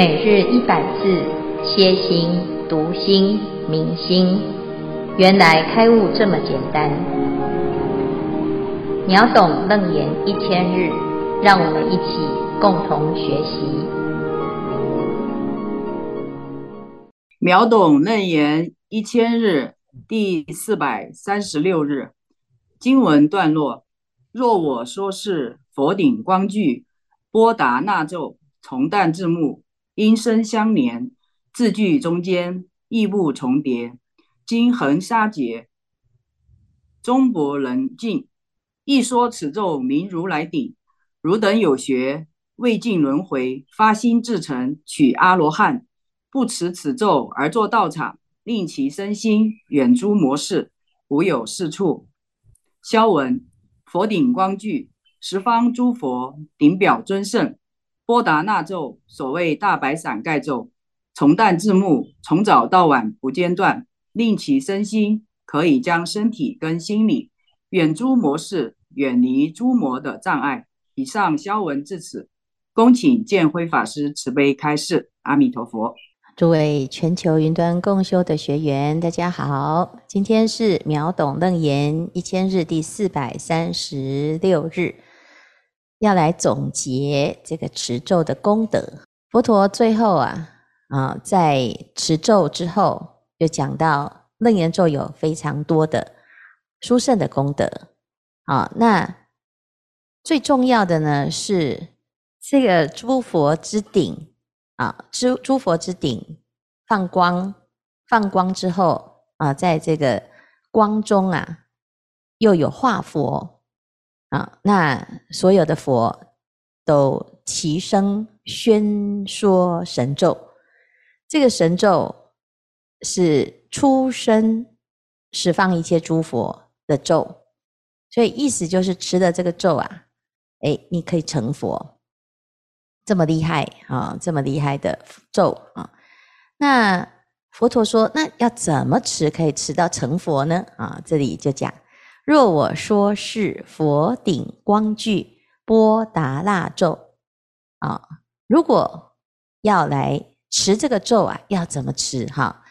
每日一百字，歇心、读心、明心，原来开悟这么简单。秒懂楞严一千日，让我们一起共同学习。秒懂楞严一千日第四百三十六日经文段落：若我说是佛顶光具，波达那咒，从旦至暮。音声相连，字句中间亦不重叠。经恒沙劫，中般能尽。一说此咒名如来顶，汝等有学，未尽轮回，发心至诚，取阿罗汉，不持此咒而作道场，令其身心远诸魔事，无有是处。消文：佛顶光具，十方诸佛顶表尊胜。波达那咒，所谓大白伞盖咒，从旦至暮，从早到晚不间断，令其身心可以将身体跟心理远诸魔事，远离诸魔的障碍。以上消文至此，恭请见辉法师慈悲开示。阿弥陀佛。诸位全球云端共修的学员，大家好，今天是秒懂楞严一千日第四百三十六日。要来总结这个持咒的功德。佛陀最后啊啊，在持咒之后，就讲到楞严咒有非常多的殊胜的功德啊。那最重要的呢，是这个诸佛之顶啊，诸诸佛之顶放光，放光之后啊，在这个光中啊，又有化佛。啊，那所有的佛都齐声宣说神咒，这个神咒是出生释放一切诸佛的咒，所以意思就是吃的这个咒啊，哎，你可以成佛，这么厉害啊，这么厉害的咒啊。那佛陀说，那要怎么持可以持到成佛呢？啊，这里就讲。若我说是佛顶光具波达那咒啊，如果要来持这个咒啊，要怎么持哈？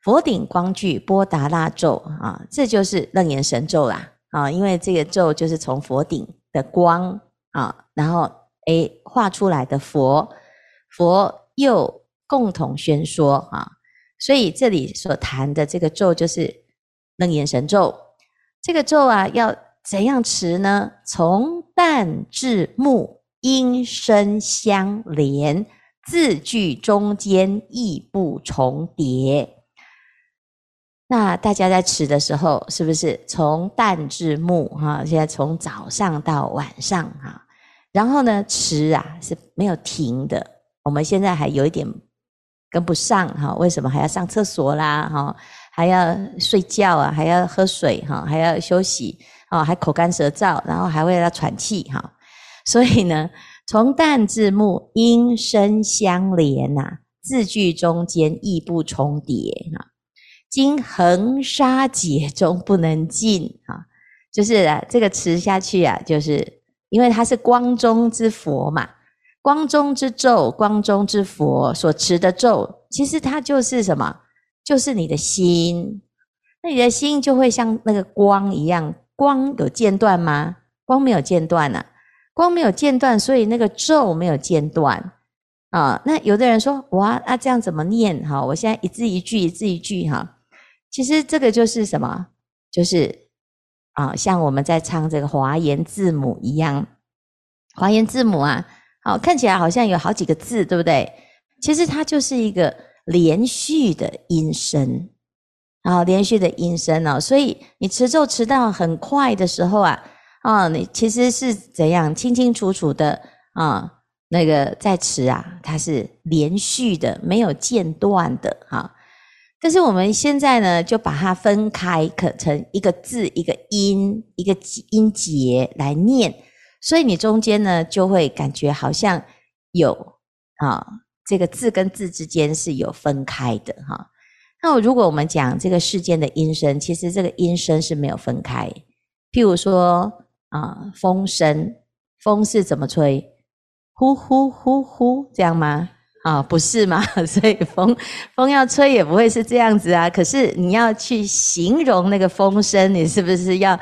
佛顶光具波达那咒啊，这就是楞严神咒啦啊，因为这个咒就是从佛顶的光啊，然后诶画出来的佛，佛又共同宣说啊，所以这里所谈的这个咒就是楞严神咒。这个咒啊，要怎样持呢？从旦至暮，音声相连，字句中间亦不重叠。那大家在持的时候，是不是从旦至暮？哈，现在从早上到晚上哈，然后呢，持啊是没有停的。我们现在还有一点跟不上哈，为什么还要上厕所啦？哈。还要睡觉啊，还要喝水哈，还要休息啊，还口干舌燥，然后还会要喘气哈。所以呢，从旦至暮，音声相连呐，字句中间亦不重叠哈。经恒沙劫中不能尽啊，就是啊，这个持下去啊，就是因为它是光中之佛嘛，光中之咒，光中之佛所持的咒，其实它就是什么？就是你的心，那你的心就会像那个光一样，光有间断吗？光没有间断呐，光没有间断，所以那个咒没有间断啊。那有的人说，哇，那这样怎么念？哈，我现在一字一句，一字一句，哈。其实这个就是什么？就是啊，像我们在唱这个华严字母一样，华严字母啊，好，看起来好像有好几个字，对不对？其实它就是一个。连续的音声，啊，连续的音声哦，所以你持咒持到很快的时候啊，啊，你其实是怎样清清楚楚的啊，那个在持啊，它是连续的，没有间断的哈。但是我们现在呢，就把它分开，可成一个字一个音一个音节来念，所以你中间呢就会感觉好像有啊。这个字跟字之间是有分开的哈。那如果我们讲这个世间的音声，其实这个音声是没有分开。譬如说啊，风声，风是怎么吹？呼呼呼呼，这样吗？啊，不是吗？所以风风要吹也不会是这样子啊。可是你要去形容那个风声，你是不是要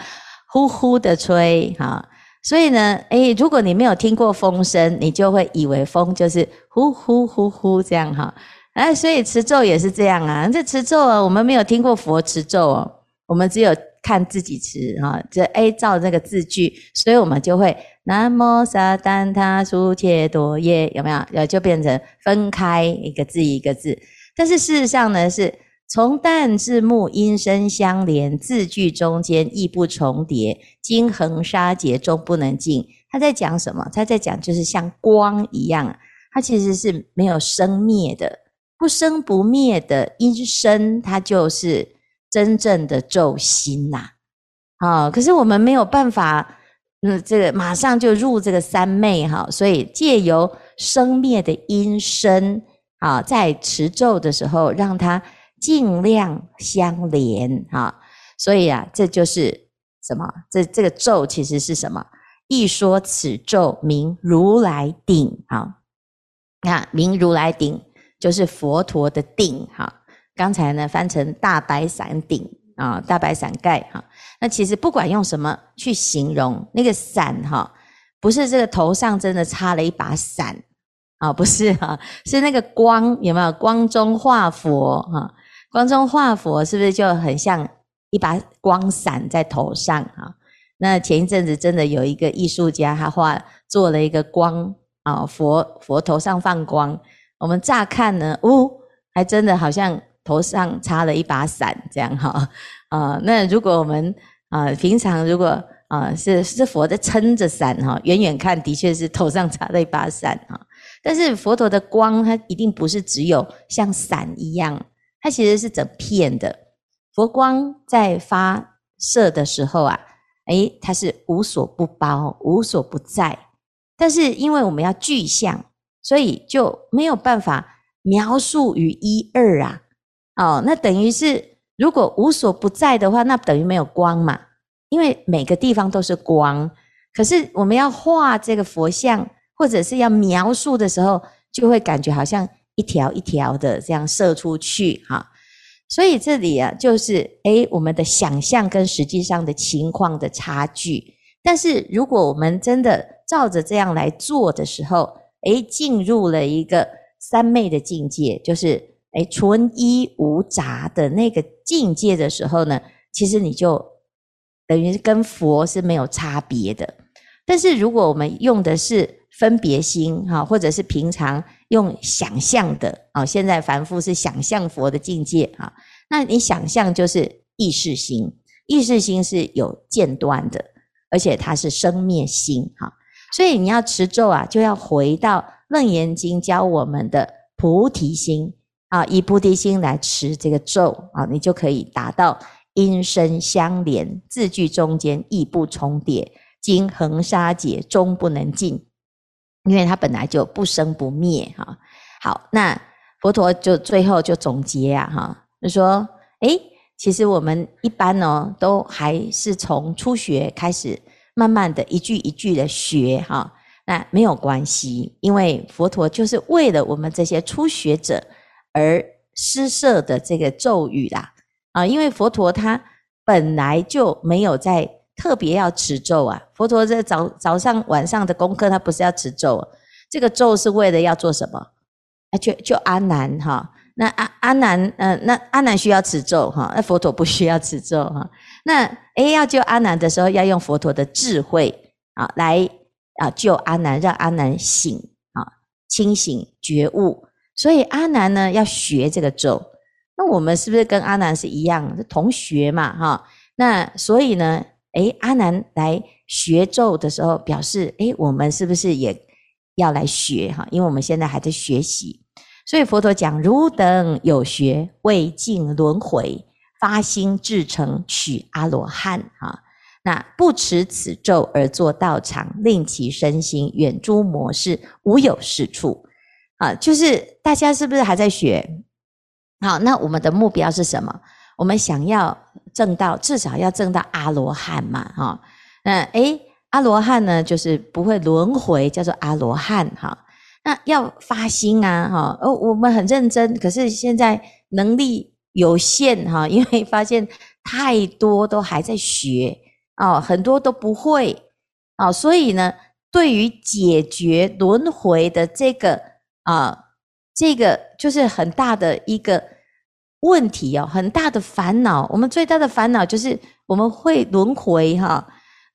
呼呼的吹？哈，所以呢，诶，如果你没有听过风声，你就会以为风就是呼呼呼呼这样哈。哎，所以持咒也是这样啊。这持咒啊，我们没有听过佛持咒哦，我们只有看自己持哈，这 A 照这个字句，所以我们就会。南无萨怛他苏切多耶，有没有？呃，就变成分开一个字一个字。但是事实上呢，是从旦至暮，音声相连，字句中间亦不重叠，经恒沙劫终不能尽。他在讲什么？他在讲就是像光一样，它其实是没有生灭的，不生不灭的音声，它就是真正的咒心呐。啊，可是我们没有办法。嗯，这个马上就入这个三昧哈，所以借由生灭的音声啊，在持咒的时候，让它尽量相连哈。所以啊，这就是什么？这这个咒其实是什么？一说此咒名如来顶啊，那名如来顶就是佛陀的顶哈。刚才呢翻成大白伞顶。啊，大白伞盖哈，那其实不管用什么去形容那个伞哈，不是这个头上真的插了一把伞啊，不是哈，是那个光有没有？光中化佛哈，光中化佛是不是就很像一把光伞在头上哈？那前一阵子真的有一个艺术家，他画做了一个光啊，佛佛头上放光，我们乍看呢，哦，还真的好像。头上插了一把伞，这样哈啊。那如果我们啊，平常如果啊是是佛在撑着伞哈，远远看的确是头上插了一把伞哈。但是佛陀的光，它一定不是只有像伞一样，它其实是整片的。佛光在发射的时候啊，诶，它是无所不包，无所不在。但是因为我们要具象，所以就没有办法描述于一二啊。哦，那等于是如果无所不在的话，那等于没有光嘛？因为每个地方都是光。可是我们要画这个佛像，或者是要描述的时候，就会感觉好像一条一条的这样射出去哈。所以这里啊，就是诶，我们的想象跟实际上的情况的差距。但是如果我们真的照着这样来做的时候，诶，进入了一个三昧的境界，就是。诶，纯一无杂的那个境界的时候呢，其实你就等于是跟佛是没有差别的。但是如果我们用的是分别心哈，或者是平常用想象的啊，现在凡夫是想象佛的境界啊，那你想象就是意识心，意识心是有间断的，而且它是生灭心哈，所以你要持咒啊，就要回到《楞严经》教我们的菩提心。啊，以菩提心来持这个咒啊，你就可以达到音声相连，字句中间亦不重叠，经恒沙劫终不能尽，因为它本来就不生不灭哈。好，那佛陀就最后就总结啊哈，就说，诶，其实我们一般呢，都还是从初学开始，慢慢的一句一句的学哈，那没有关系，因为佛陀就是为了我们这些初学者。而施设的这个咒语啦，啊，因为佛陀他本来就没有在特别要持咒啊。佛陀在早早上晚上的功课，他不是要持咒，这个咒是为了要做什么？啊，就就阿难哈，那阿阿难，嗯，那阿难需要持咒哈，那佛陀不需要持咒哈。那诶要救阿难的时候，要用佛陀的智慧啊来啊救阿难，让阿难醒啊清醒觉悟。所以阿难呢要学这个咒，那我们是不是跟阿难是一样，是同学嘛？哈，那所以呢，诶，阿难来学咒的时候，表示诶，我们是不是也要来学哈？因为我们现在还在学习，所以佛陀讲：汝等有学，未尽轮回，发心至诚，取阿罗汉哈。那不持此咒而作道场，令其身心远诸魔事，无有是处。啊，就是大家是不是还在学？好，那我们的目标是什么？我们想要证到，至少要证到阿罗汉嘛，哈。那诶，阿罗汉呢，就是不会轮回，叫做阿罗汉哈。那要发心啊，哈，哦，我们很认真，可是现在能力有限，哈，因为发现太多都还在学，哦，很多都不会，哦，所以呢，对于解决轮回的这个啊，这个就是很大的一个问题哦，很大的烦恼。我们最大的烦恼就是我们会轮回，哈，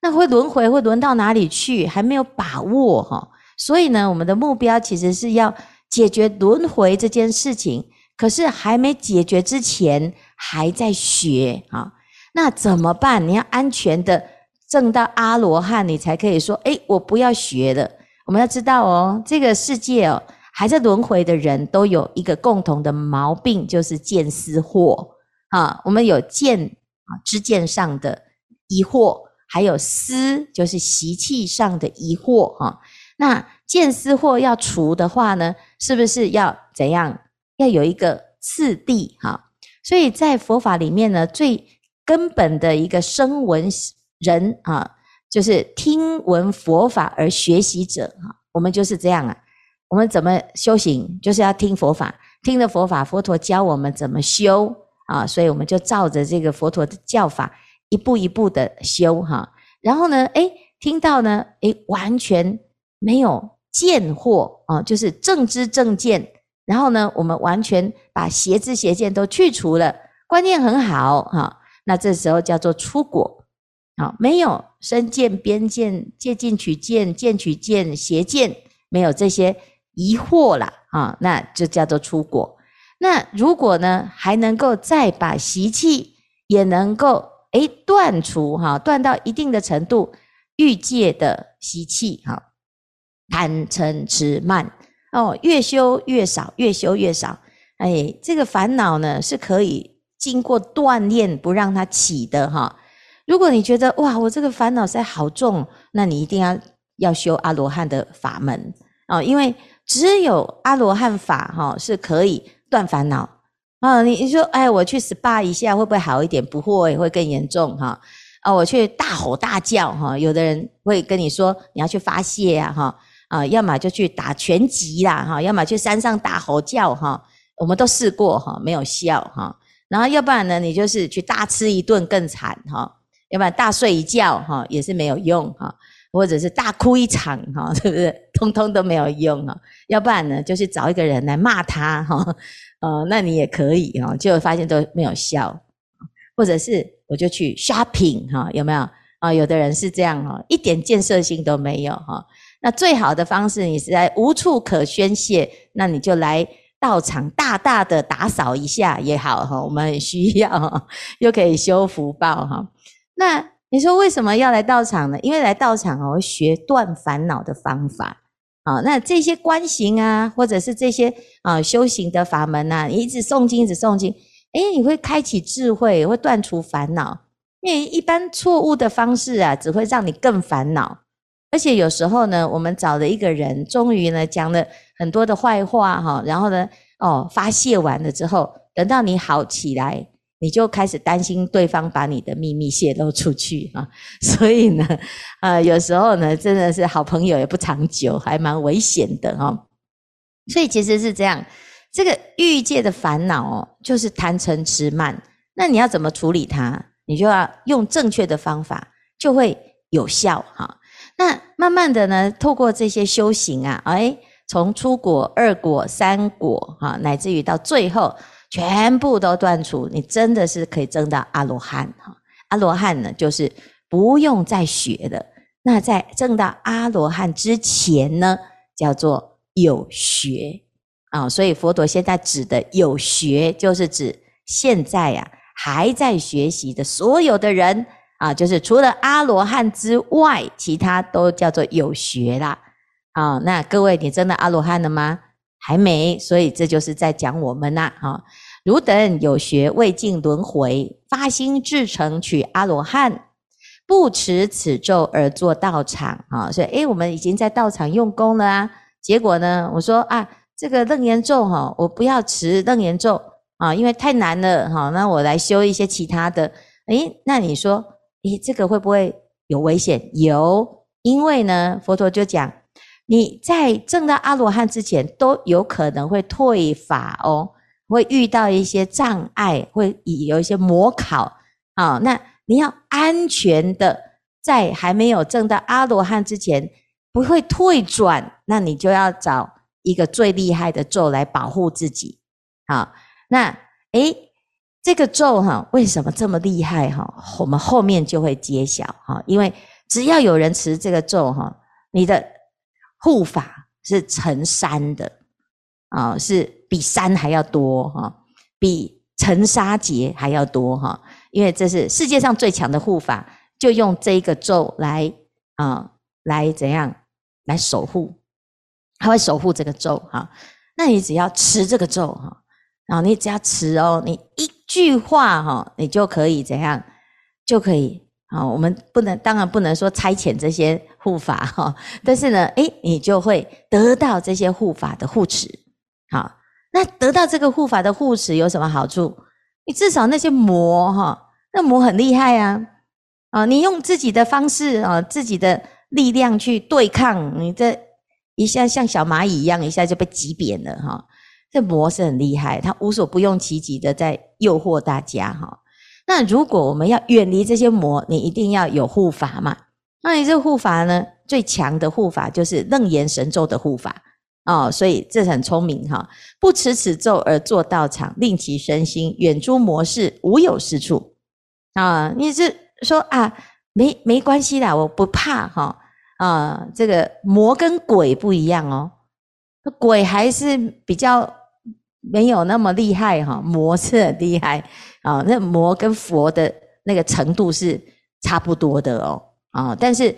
那会轮回会轮到哪里去？还没有把握，哈。所以呢，我们的目标其实是要解决轮回这件事情，可是还没解决之前还在学啊。那怎么办？你要安全的证到阿罗汉，你才可以说：诶，我不要学了。我们要知道哦，这个世界哦，还在轮回的人都有一个共同的毛病，就是见思惑啊。我们有见啊，知见上的疑惑，还有思，就是习气上的疑惑啊。那见思惑要除的话呢，是不是要怎样？要有一个次第哈。所以在佛法里面呢，最根本的一个声闻人啊，就是听闻佛法而学习者哈。我们就是这样啊。我们怎么修行？就是要听佛法，听了佛法，佛陀教我们怎么修啊。所以我们就照着这个佛陀的教法，一步一步的修哈。然后呢，诶，听到呢，诶，完全。没有见惑啊，就是正知正见。然后呢，我们完全把邪知邪见都去除了，观念很好哈。那这时候叫做出果啊，没有身见、边见、借进取见、见取见、邪见，没有这些疑惑了啊，那就叫做出果。那如果呢，还能够再把习气也能够诶断除哈，断到一定的程度，欲界的习气哈。贪嗔痴慢哦，越修越少，越修越少。哎，这个烦恼呢是可以经过锻炼不让它起的哈。如果你觉得哇，我这个烦恼在好重，那你一定要要修阿罗汉的法门哦，因为只有阿罗汉法哈是可以断烦恼啊。你你说哎，我去 SPA 一下会不会好一点？不会，会更严重哈。啊，我去大吼大叫哈，有的人会跟你说你要去发泄呀哈。啊，要么就去打拳击啦，哈，要么去山上大吼叫，哈，我们都试过，哈，没有效，哈。然后要不然呢，你就是去大吃一顿更惨，哈。要不然大睡一觉，哈，也是没有用，哈。或者是大哭一场，哈，是不是？通通都没有用，哈。要不然呢，就去找一个人来骂他，哈，呃，那你也可以，哈，就发现都没有效。或者是我就去 shopping，哈，有没有？啊，有的人是这样，哈，一点建设性都没有，哈。那最好的方式，你是在无处可宣泄，那你就来道场大大的打扫一下也好哈，我们很需要，又可以修福报哈。那你说为什么要来道场呢？因为来道场哦，学断烦恼的方法啊。那这些观行啊，或者是这些啊修行的法门呐，你一直诵经，一直诵经，诶，你会开启智慧，会断除烦恼。因为一般错误的方式啊，只会让你更烦恼。而且有时候呢，我们找了一个人，终于呢讲了很多的坏话哈，然后呢，哦发泄完了之后，等到你好起来，你就开始担心对方把你的秘密泄露出去啊。所以呢，呃，有时候呢，真的是好朋友也不长久，还蛮危险的哈。所以其实是这样，这个欲界的烦恼哦，就是贪嗔痴慢。那你要怎么处理它？你就要用正确的方法，就会有效哈。那慢慢的呢，透过这些修行啊，哎，从初果、二果、三果，哈，乃至于到最后，全部都断除，你真的是可以证到阿罗汉哈。阿罗汉呢，就是不用再学的。那在证到阿罗汉之前呢，叫做有学啊。所以佛陀现在指的有学，就是指现在呀，还在学习的所有的人。啊，就是除了阿罗汉之外，其他都叫做有学啦。啊，那各位，你真的阿罗汉了吗？还没，所以这就是在讲我们呐。啊，汝等有学，未尽轮回，发心至诚取阿罗汉，不持此咒而作道场。啊，所以，诶，我们已经在道场用功了啊。结果呢，我说啊，这个楞严咒哈，我不要持楞严咒啊，因为太难了。哈，那我来修一些其他的。诶，那你说？诶，这个会不会有危险？有，因为呢，佛陀就讲，你在证到阿罗汉之前，都有可能会退法哦，会遇到一些障碍，会有一些模考啊。那你要安全的，在还没有证到阿罗汉之前，不会退转，那你就要找一个最厉害的咒来保护自己。好，那诶，这个咒哈，为什么这么厉害哈？我们后面就会揭晓哈，因为只要有人持这个咒哈，你的。护法是成山的啊，是比山还要多哈，比尘沙劫还要多哈，因为这是世界上最强的护法，就用这一个咒来啊，来怎样来守护，他会守护这个咒哈。那你只要持这个咒哈，然后你只要持哦，你一句话哈，你就可以怎样，就可以。啊，我们不能，当然不能说差遣这些护法哈，但是呢，诶，你就会得到这些护法的护持。好，那得到这个护法的护持有什么好处？你至少那些魔哈，那魔很厉害啊，啊，你用自己的方式啊，自己的力量去对抗，你这一下像小蚂蚁一样，一下就被挤扁了哈。这魔是很厉害，他无所不用其极的在诱惑大家哈。那如果我们要远离这些魔，你一定要有护法嘛？那你这护法呢？最强的护法就是楞严神咒的护法哦，所以这很聪明哈。不持此咒而作道场，令其身心远诸魔事，无有是处啊！你是说啊，没没关系啦，我不怕哈啊。这个魔跟鬼不一样哦，鬼还是比较没有那么厉害哈，魔是很厉害。啊，那魔跟佛的那个程度是差不多的哦，啊，但是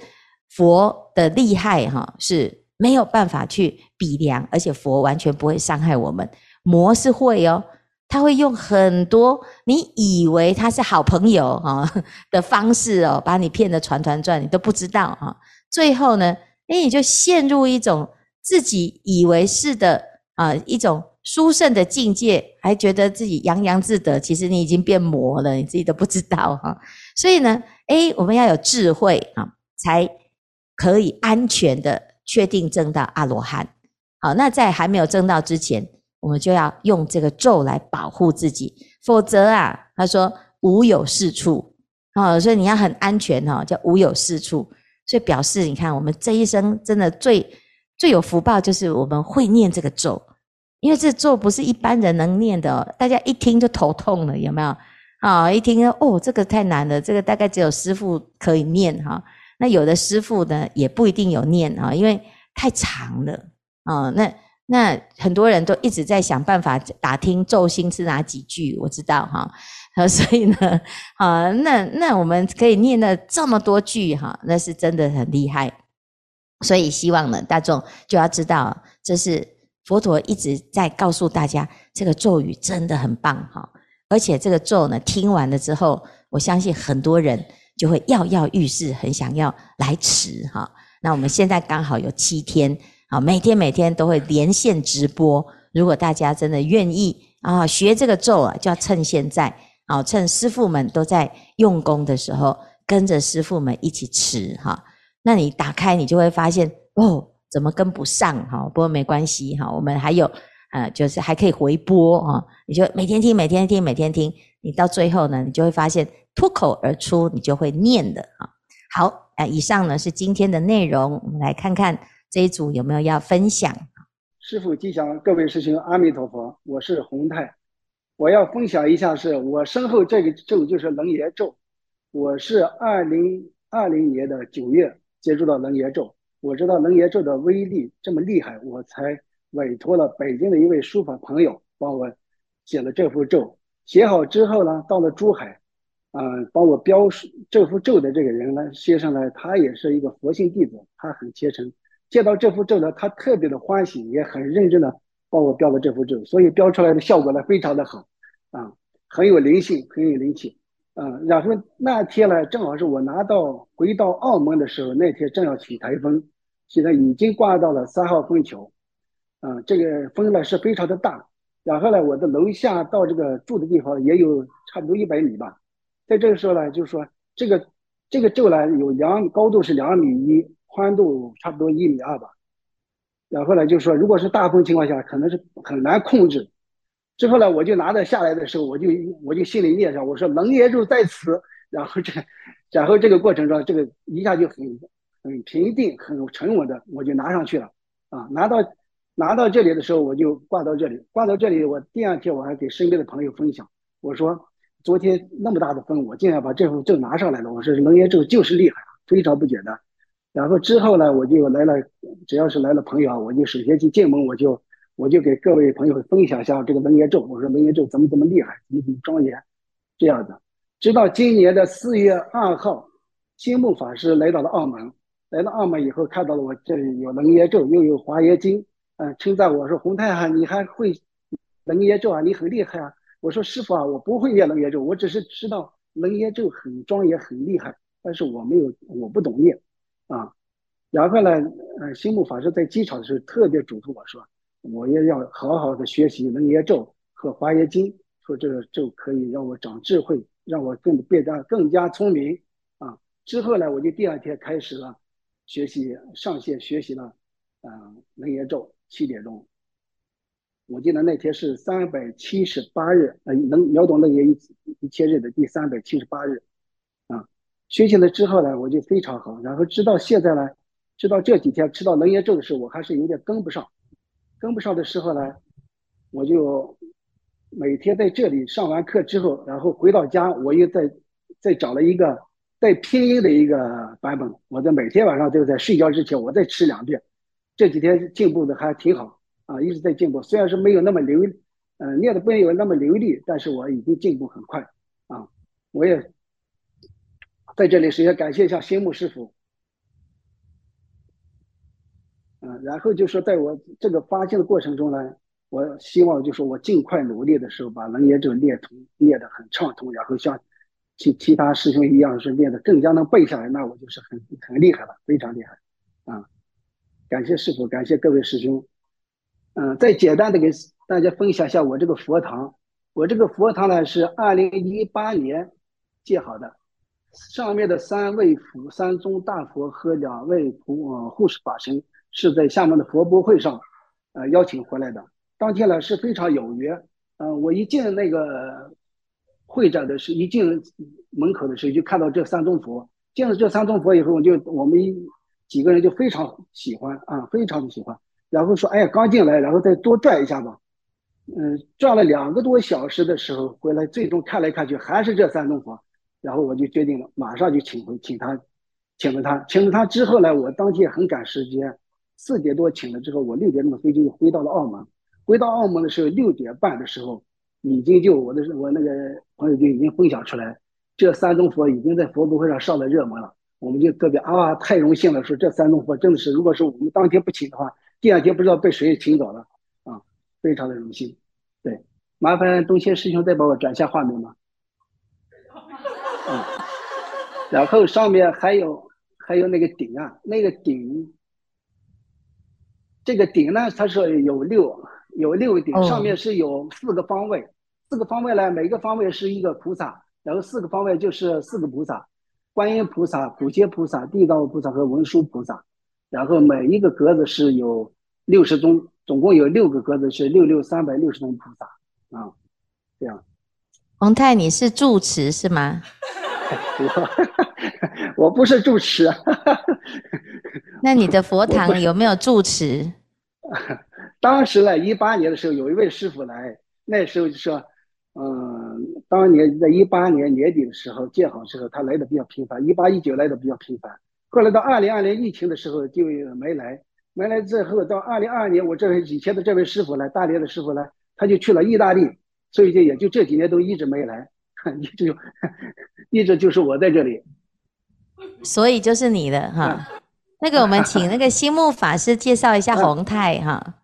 佛的厉害哈是没有办法去比量，而且佛完全不会伤害我们，魔是会哦，他会用很多你以为他是好朋友哈的方式哦，把你骗得团团转，你都不知道啊，最后呢，哎，你就陷入一种自己以为是的啊一种。殊胜的境界，还觉得自己洋洋自得，其实你已经变魔了，你自己都不知道哈。所以呢，哎，我们要有智慧啊，才可以安全的确定证到阿罗汉。好，那在还没有证到之前，我们就要用这个咒来保护自己，否则啊，他说无有是处啊，所以你要很安全哈，叫无有是处。所以表示你看，我们这一生真的最最有福报，就是我们会念这个咒。因为这咒不是一般人能念的，大家一听就头痛了，有没有？啊，一听哦，这个太难了，这个大概只有师父可以念哈。那有的师父呢，也不一定有念啊，因为太长了啊。那那很多人都一直在想办法打听咒心是哪几句，我知道哈。所以呢，啊，那那我们可以念了这么多句哈，那是真的很厉害。所以希望呢，大众就要知道这是。佛陀一直在告诉大家，这个咒语真的很棒哈，而且这个咒呢，听完了之后，我相信很多人就会跃跃欲试，很想要来持哈。那我们现在刚好有七天，啊，每天每天都会连线直播。如果大家真的愿意啊，学这个咒啊，就要趁现在啊，趁师傅们都在用功的时候，跟着师傅们一起持哈。那你打开，你就会发现哦。怎么跟不上哈？不过没关系哈，我们还有呃，就是还可以回播啊。你就每天听，每天听，每天听，你到最后呢，你就会发现脱口而出，你就会念的啊。好，呃，以上呢是今天的内容，我们来看看这一组有没有要分享。师父吉祥，各位师兄阿弥陀佛，我是洪泰，我要分享一下，是我身后这个咒就是楞严咒，我是二零二零年的九月接触到楞严咒。我知道楞严咒的威力这么厉害，我才委托了北京的一位书法朋友帮我写了这幅咒。写好之后呢，到了珠海，嗯、呃，帮我标书这幅咒的这个人呢，先生呢，他也是一个佛性弟子，他很虔诚。见到这幅咒呢，他特别的欢喜，也很认真的帮我标了这幅咒，所以标出来的效果呢，非常的好，啊，很有灵性，很有灵气。嗯，然后那天呢，正好是我拿到回到澳门的时候，那天正要起台风。现在已经挂到了三号风球，啊，这个风呢是非常的大。然后呢，我的楼下到这个住的地方也有差不多一百米吧。在这个时候呢，就是说这个这个柱呢有两高度是两米一，宽度差不多一米二吧。然后呢，就是说如果是大风情况下，可能是很难控制。之后呢，我就拿着下来的时候，我就我就心里念上，我说楞严咒在此。然后这，然后这个过程中，这个一下就很很平定、很沉稳的，我就拿上去了。啊，拿到拿到这里的时候，我就挂到这里，挂到这里。我第二天我还给身边的朋友分享，我说昨天那么大的风，我竟然把这副咒拿上来了。我说楞严咒就是厉害，非常不简单。然后之后呢，我就来了，只要是来了朋友啊，我就首先去进门，我就我就给各位朋友分享一下这个楞严咒。我说楞严咒怎么怎么厉害，怎么怎么庄严，这样的。直到今年的四月二号，星木法师来到了澳门，来到澳门以后，看到了我这里有楞严咒，又有华严经，嗯，称赞我说洪太啊，你还会楞严咒啊，你很厉害啊。我说师傅啊，我不会念楞严咒，我只是知道楞严咒很庄严很厉害，但是我没有，我不懂念。啊，然后呢，呃，星木法师在机场的时候特别嘱咐我说，我也要好好的学习楞严咒和华严经，说这个咒可以让我长智慧，让我更变得更加聪明。啊，之后呢，我就第二天开始了学习上线学习了，嗯、呃，楞严咒七点钟。我记得那天是三百七十八日，呃，能秒懂楞严一一千日的第三百七十八日。啊学习了之后呢，我就非常好。然后直到现在呢，直到这几天吃到楞严咒的时候，我还是有点跟不上。跟不上的时候呢，我就每天在这里上完课之后，然后回到家，我又再再找了一个带拼音的一个版本。我在每天晚上都在睡觉之前，我再吃两遍。这几天进步的还挺好啊，一直在进步。虽然是没有那么流，呃，念的没有那么流利，但是我已经进步很快啊，我也。在这里，首先感谢一下新木师傅。嗯，然后就说，在我这个发现的过程中呢，我希望就是我尽快努力的时候，把楞严咒念通，念得很畅通，然后像其其他师兄一样是念得更加能背下来，那我就是很很厉害了，非常厉害。啊，感谢师父，感谢各位师兄。嗯，再简单的给大家分享一下我这个佛堂。我这个佛堂呢是二零一八年建好的。上面的三位佛、三尊大佛和两位护呃护世法神是在厦门的佛博会上，呃邀请回来的。当天呢是非常有缘，嗯、呃，我一进那个会展的时候，一进门口的时候就看到这三尊佛。进了这三尊佛以后，我就我们几个人就非常喜欢啊，非常的喜欢。然后说，哎呀，刚进来，然后再多转一下吧。嗯，转了两个多小时的时候回来，最终看来看去还是这三尊佛。然后我就决定了，马上就请回，请他，请了他，请了他之后呢，我当天很赶时间，四点多请了之后，我六点钟的飞机就回到了澳门。回到澳门的时候，六点半的时候，已经就我的我那个朋友就已经分享出来，这三尊佛已经在佛博会上上了热门了。我们就特别啊，太荣幸了，说这三尊佛真的是，如果是我们当天不请的话，第二天不知道被谁请走了啊，非常的荣幸。对，麻烦东谦师兄再帮我转下画面吧？嗯，然后上面还有还有那个顶啊，那个顶，这个顶呢，它是有六有六个顶，上面是有四个方位，四个方位呢，每个方位是一个菩萨，然后四个方位就是四个菩萨，观音菩萨、普贤菩萨、地藏菩萨和文殊菩萨，然后每一个格子是有六十尊，总共有六个格子是六六三百六十尊菩萨啊，这样。洪太，你是住持是吗？我不是住持。那你的佛堂有没有住持？当时呢，一八年的时候，有一位师傅来，那时候就说，嗯，当年在一八年年底的时候建好之后，他来的比较频繁，一八一九来的比较频繁。后来到二零二零疫情的时候就没来，没来之后到二零二二年，我这位以前的这位师傅呢，大连的师傅呢，他就去了意大利。所以就也就这几年都一直没来，一直就 一直就是我在这里，所以就是你的哈。那个我们请那个心木法师介绍一下宏泰哈。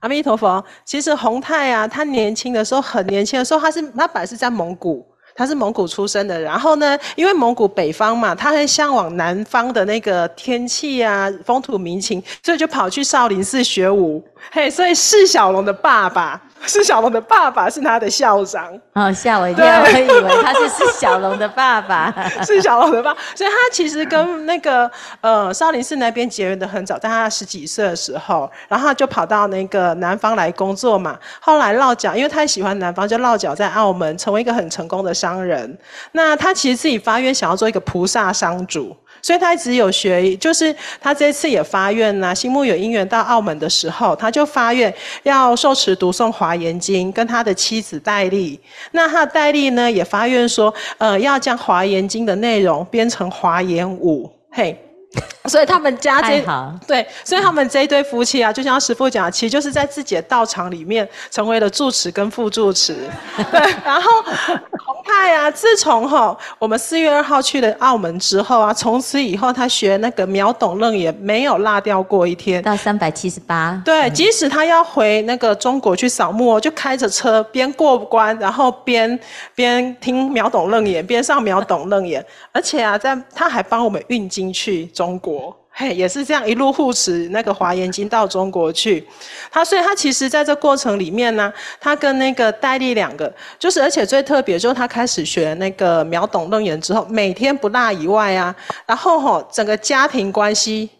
阿弥陀佛。其实洪太啊，他年轻的时候很年轻的时候，他是他本来是在蒙古，他是蒙古出生的。然后呢，因为蒙古北方嘛，他很向往南方的那个天气啊、风土民情，所以就跑去少林寺学武。嘿，所以释小龙的爸爸。是小龙的爸爸，是他的校长。哦，吓我一跳，我以为他是是小龙的爸爸，是小龙的爸爸。所以他其实跟那个呃少林寺那边结缘的很早，在他十几岁的时候，然后他就跑到那个南方来工作嘛。后来落脚，因为他喜欢南方，就落脚在澳门，成为一个很成功的商人。那他其实自己发愿想要做一个菩萨商主。所以他一直有学，就是他这次也发愿呐、心目有因缘到澳门的时候，他就发愿要受持读诵华严经，跟他的妻子戴笠。那他的戴笠呢，也发愿说，呃，要将华严经的内容编成华严舞，嘿。所以他们家这好对，所以他们这一对夫妻啊，就像师傅讲，其实就是在自己的道场里面成为了住持跟副住持。对，然后洪泰啊，自从哈我们四月二号去了澳门之后啊，从此以后他学那个秒懂楞严没有落掉过一天。到三百七十八。对，即使他要回那个中国去扫墓，就开着车边过关，然后边边听秒懂楞严，边上秒懂楞严，而且啊，在他还帮我们运进去中。国，嘿，也是这样一路护持那个华严经到中国去。他所以他其实在这过程里面呢，他跟那个戴丽两个，就是而且最特别就是他开始学那个秒懂楞严之后，每天不落以外啊，然后吼整个家庭关系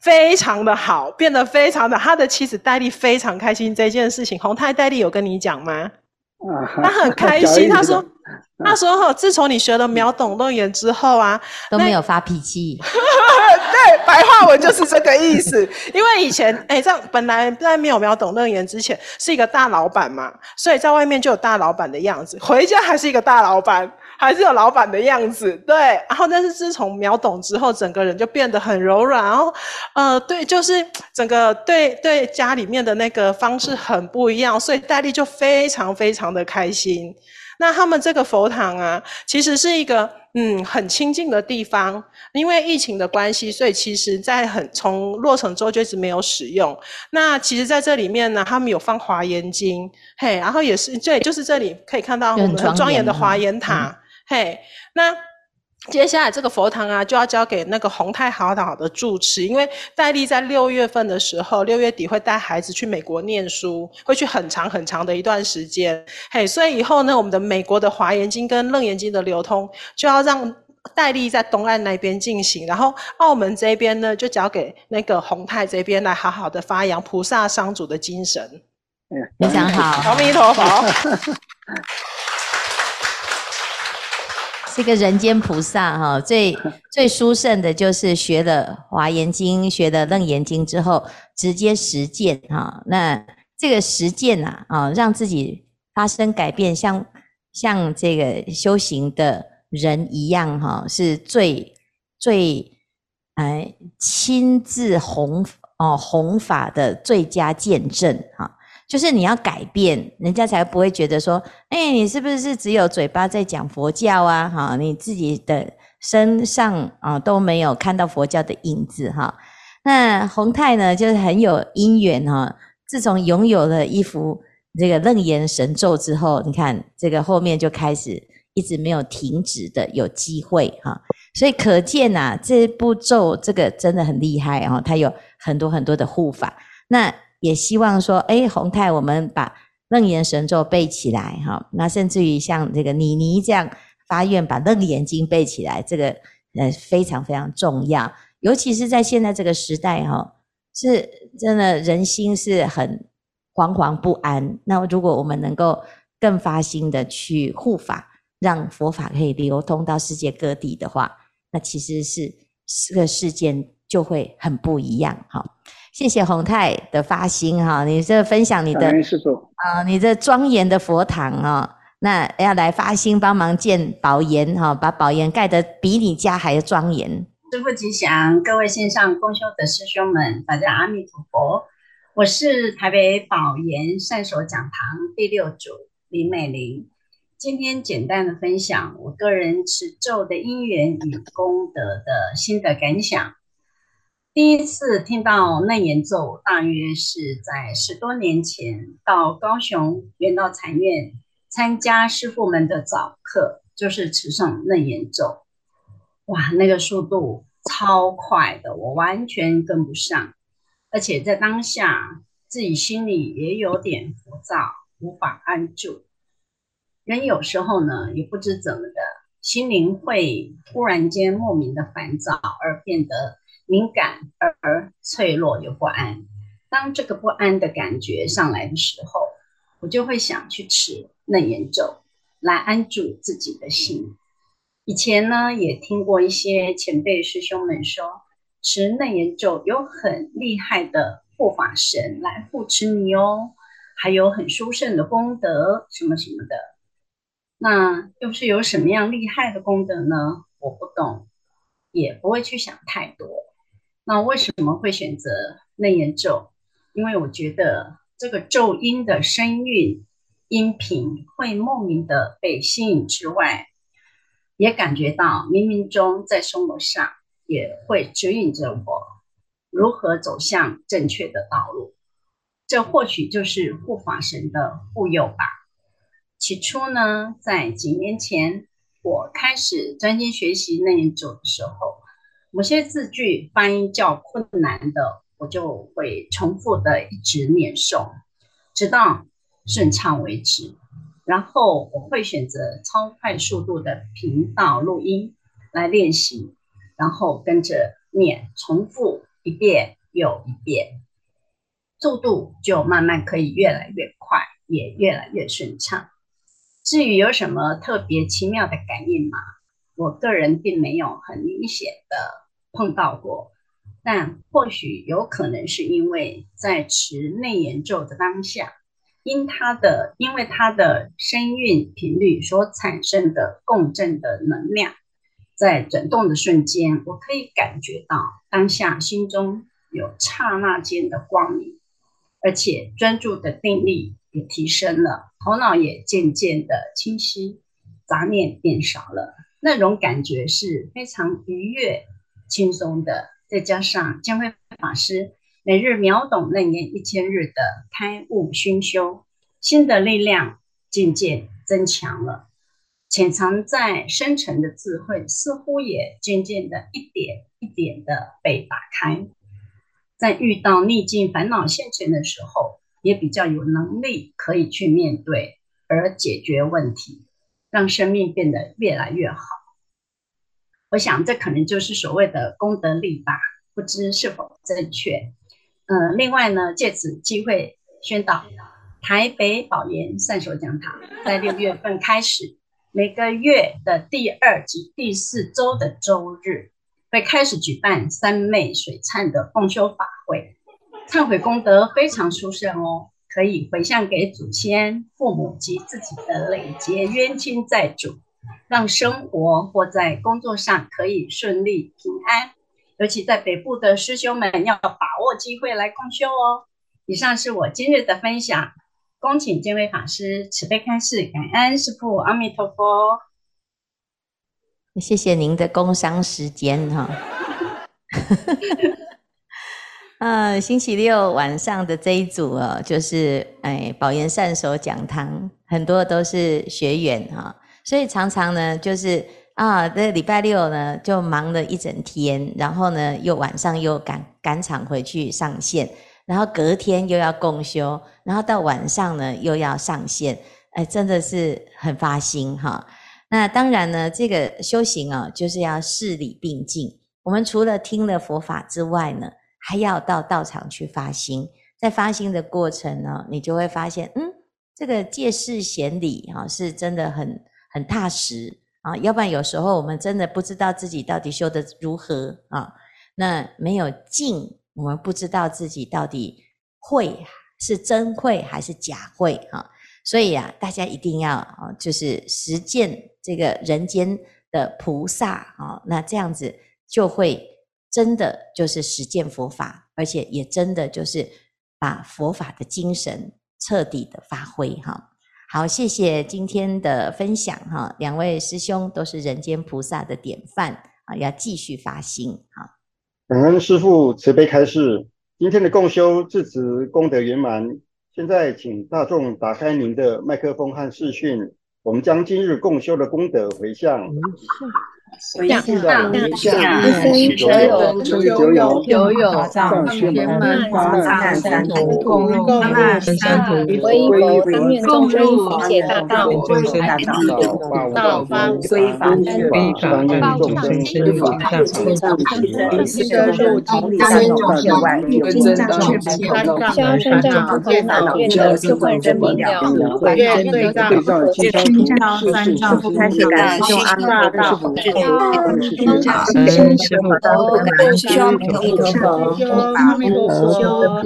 非常的好，变得非常的，他的妻子戴丽非常开心这件事情。洪泰戴丽有跟你讲吗？他很开心，他说。他说：“哈，自从你学了秒懂论言之后啊，都没有发脾气。对，白话文就是这个意思。因为以前，哎、欸，这样本来在没有秒懂论言之前，是一个大老板嘛，所以在外面就有大老板的样子，回家还是一个大老板，还是有老板的样子。对，然后但是自从秒懂之后，整个人就变得很柔软，然后，呃，对，就是整个对对家里面的那个方式很不一样，所以戴丽就非常非常的开心。”那他们这个佛堂啊，其实是一个嗯很清静的地方，因为疫情的关系，所以其实在很从落成之后就一直没有使用。那其实在这里面呢，他们有放华严经，嘿，然后也是对，就是这里可以看到我们很庄严的华严塔，嗯、嘿，那。接下来这个佛堂啊，就要交给那个洪泰好好的住持，因为戴丽在六月份的时候，六月底会带孩子去美国念书，会去很长很长的一段时间。嘿，所以以后呢，我们的美国的华严经跟楞严经的流通，就要让戴丽在东岸那边进行，然后澳门这边呢，就交给那个洪泰这边来好好的发扬菩萨商主的精神。非常好，阿弥陀佛。这个人间菩萨哈，最 最殊胜的就是学了华严经、学了楞严经之后，直接实践哈。那这个实践呐啊，让自己发生改变，像像这个修行的人一样哈，是最最哎亲自弘哦弘法的最佳见证哈。就是你要改变，人家才不会觉得说，哎，你是不是只有嘴巴在讲佛教啊？哈，你自己的身上啊都没有看到佛教的影子哈。那洪泰呢，就是很有因缘哈。自从拥有了一幅这个楞严神咒之后，你看这个后面就开始一直没有停止的有机会哈。所以可见呐，这部咒这个真的很厉害哈，它有很多很多的护法。那也希望说，哎，洪泰，我们把楞严神咒背起来，哈，那甚至于像这个妮妮这样发愿把楞严经背起来，这个呃非常非常重要，尤其是在现在这个时代，哈，是真的人心是很惶惶不安。那如果我们能够更发心的去护法，让佛法可以流通到世界各地的话，那其实是这个世界就会很不一样，哈。谢谢洪泰的发心哈，你这分享你的啊，你这庄严的佛堂啊，那要来发心帮忙建宝岩哈，把宝岩盖得比你家还要庄严。师父吉祥，各位线上共修的师兄们，大家阿弥陀佛。我是台北宝岩善手讲堂第六组林美玲，今天简单的分享我个人持咒的因缘与功德的心得感想。第一次听到楞严咒，大约是在十多年前，到高雄圆道禅院参加师父们的早课，就是持诵楞严咒。哇，那个速度超快的，我完全跟不上，而且在当下自己心里也有点浮躁，无法安住。人有时候呢，也不知怎么的，心灵会突然间莫名的烦躁，而变得敏感而脆弱又不安。当这个不安的感觉上来的时候，我就会想去持楞严咒来安住自己的心。以前呢，也听过一些前辈师兄们说，持楞严咒有很厉害的护法神来护持你哦，还有很殊胜的功德，什么什么的。那又是有什么样厉害的功德呢？我不懂，也不会去想太多。那为什么会选择楞严咒？因为我觉得这个咒音的声韵、音频会莫名的被吸引之外，也感觉到冥冥中在生活上也会指引着我如何走向正确的道路。这或许就是护法神的护佑吧。起初呢，在几年前我开始专心学习楞严咒的时候，某些字句发音较困难的。我就会重复的一直念诵，直到顺畅为止。然后我会选择超快速度的频道录音来练习，然后跟着念，重复一遍又一遍，速度就慢慢可以越来越快，也越来越顺畅。至于有什么特别奇妙的感应吗？我个人并没有很明显的碰到过。但或许有可能是因为在持楞严咒的当下，因它的因为它的声韵频率所产生的共振的能量，在转动的瞬间，我可以感觉到当下心中有刹那间的光明，而且专注的定力也提升了，头脑也渐渐的清晰，杂念变少了，那种感觉是非常愉悦、轻松的。再加上见辉法师每日秒懂楞严一千日的开悟熏修，心的力量渐渐增强了，潜藏在深层的智慧似乎也渐渐的一点一点的被打开，在遇到逆境烦恼现前的时候，也比较有能力可以去面对而解决问题，让生命变得越来越好。我想，这可能就是所谓的功德力吧，不知是否正确。嗯、另外呢，借此机会宣导，台北宝岩善手讲堂在六月份开始，每个月的第二及第四周的周日，会开始举办三昧水忏的共修法会，忏悔功德非常殊胜哦，可以回向给祖先、父母及自己的累劫冤亲债主。让生活或在工作上可以顺利平安，尤其在北部的师兄们要把握机会来共修哦。以上是我今日的分享，恭请这位法师慈悲开示，感恩师父，阿弥陀佛。谢谢您的工商时间哈。呃，星期六晚上的这一组哦，就是哎宝岩善手讲堂，很多都是学员哈。所以常常呢，就是啊，这礼拜六呢就忙了一整天，然后呢又晚上又赶赶场回去上线，然后隔天又要共修，然后到晚上呢又要上线，哎，真的是很发心哈。那当然呢，这个修行啊，就是要事理并进。我们除了听了佛法之外呢，还要到道场去发心。在发心的过程呢，你就会发现，嗯，这个借事显理哈，是真的很。很踏实啊，要不然有时候我们真的不知道自己到底修得如何啊。那没有静，我们不知道自己到底会是真会还是假会啊。所以啊，大家一定要啊，就是实践这个人间的菩萨啊，那这样子就会真的就是实践佛法，而且也真的就是把佛法的精神彻底的发挥哈。好，谢谢今天的分享哈，两位师兄都是人间菩萨的典范啊，要继续发心哈。感恩师父慈悲开示，今天的共修至此功德圆满。现在请大众打开您的麦克风和视讯，我们将今日共修的功德回向。向上向一生久有有久有藏宣门大难三途共入大难三途皈依佛共入法解大道众生大道道方归法法愿众生生法上生上深入经历三种片外，真正消身障不可恼，愿得四万人民了。愿对障听到三障不开始感受阿大道，嗯，师傅，阿弥陀佛，阿弥陀佛。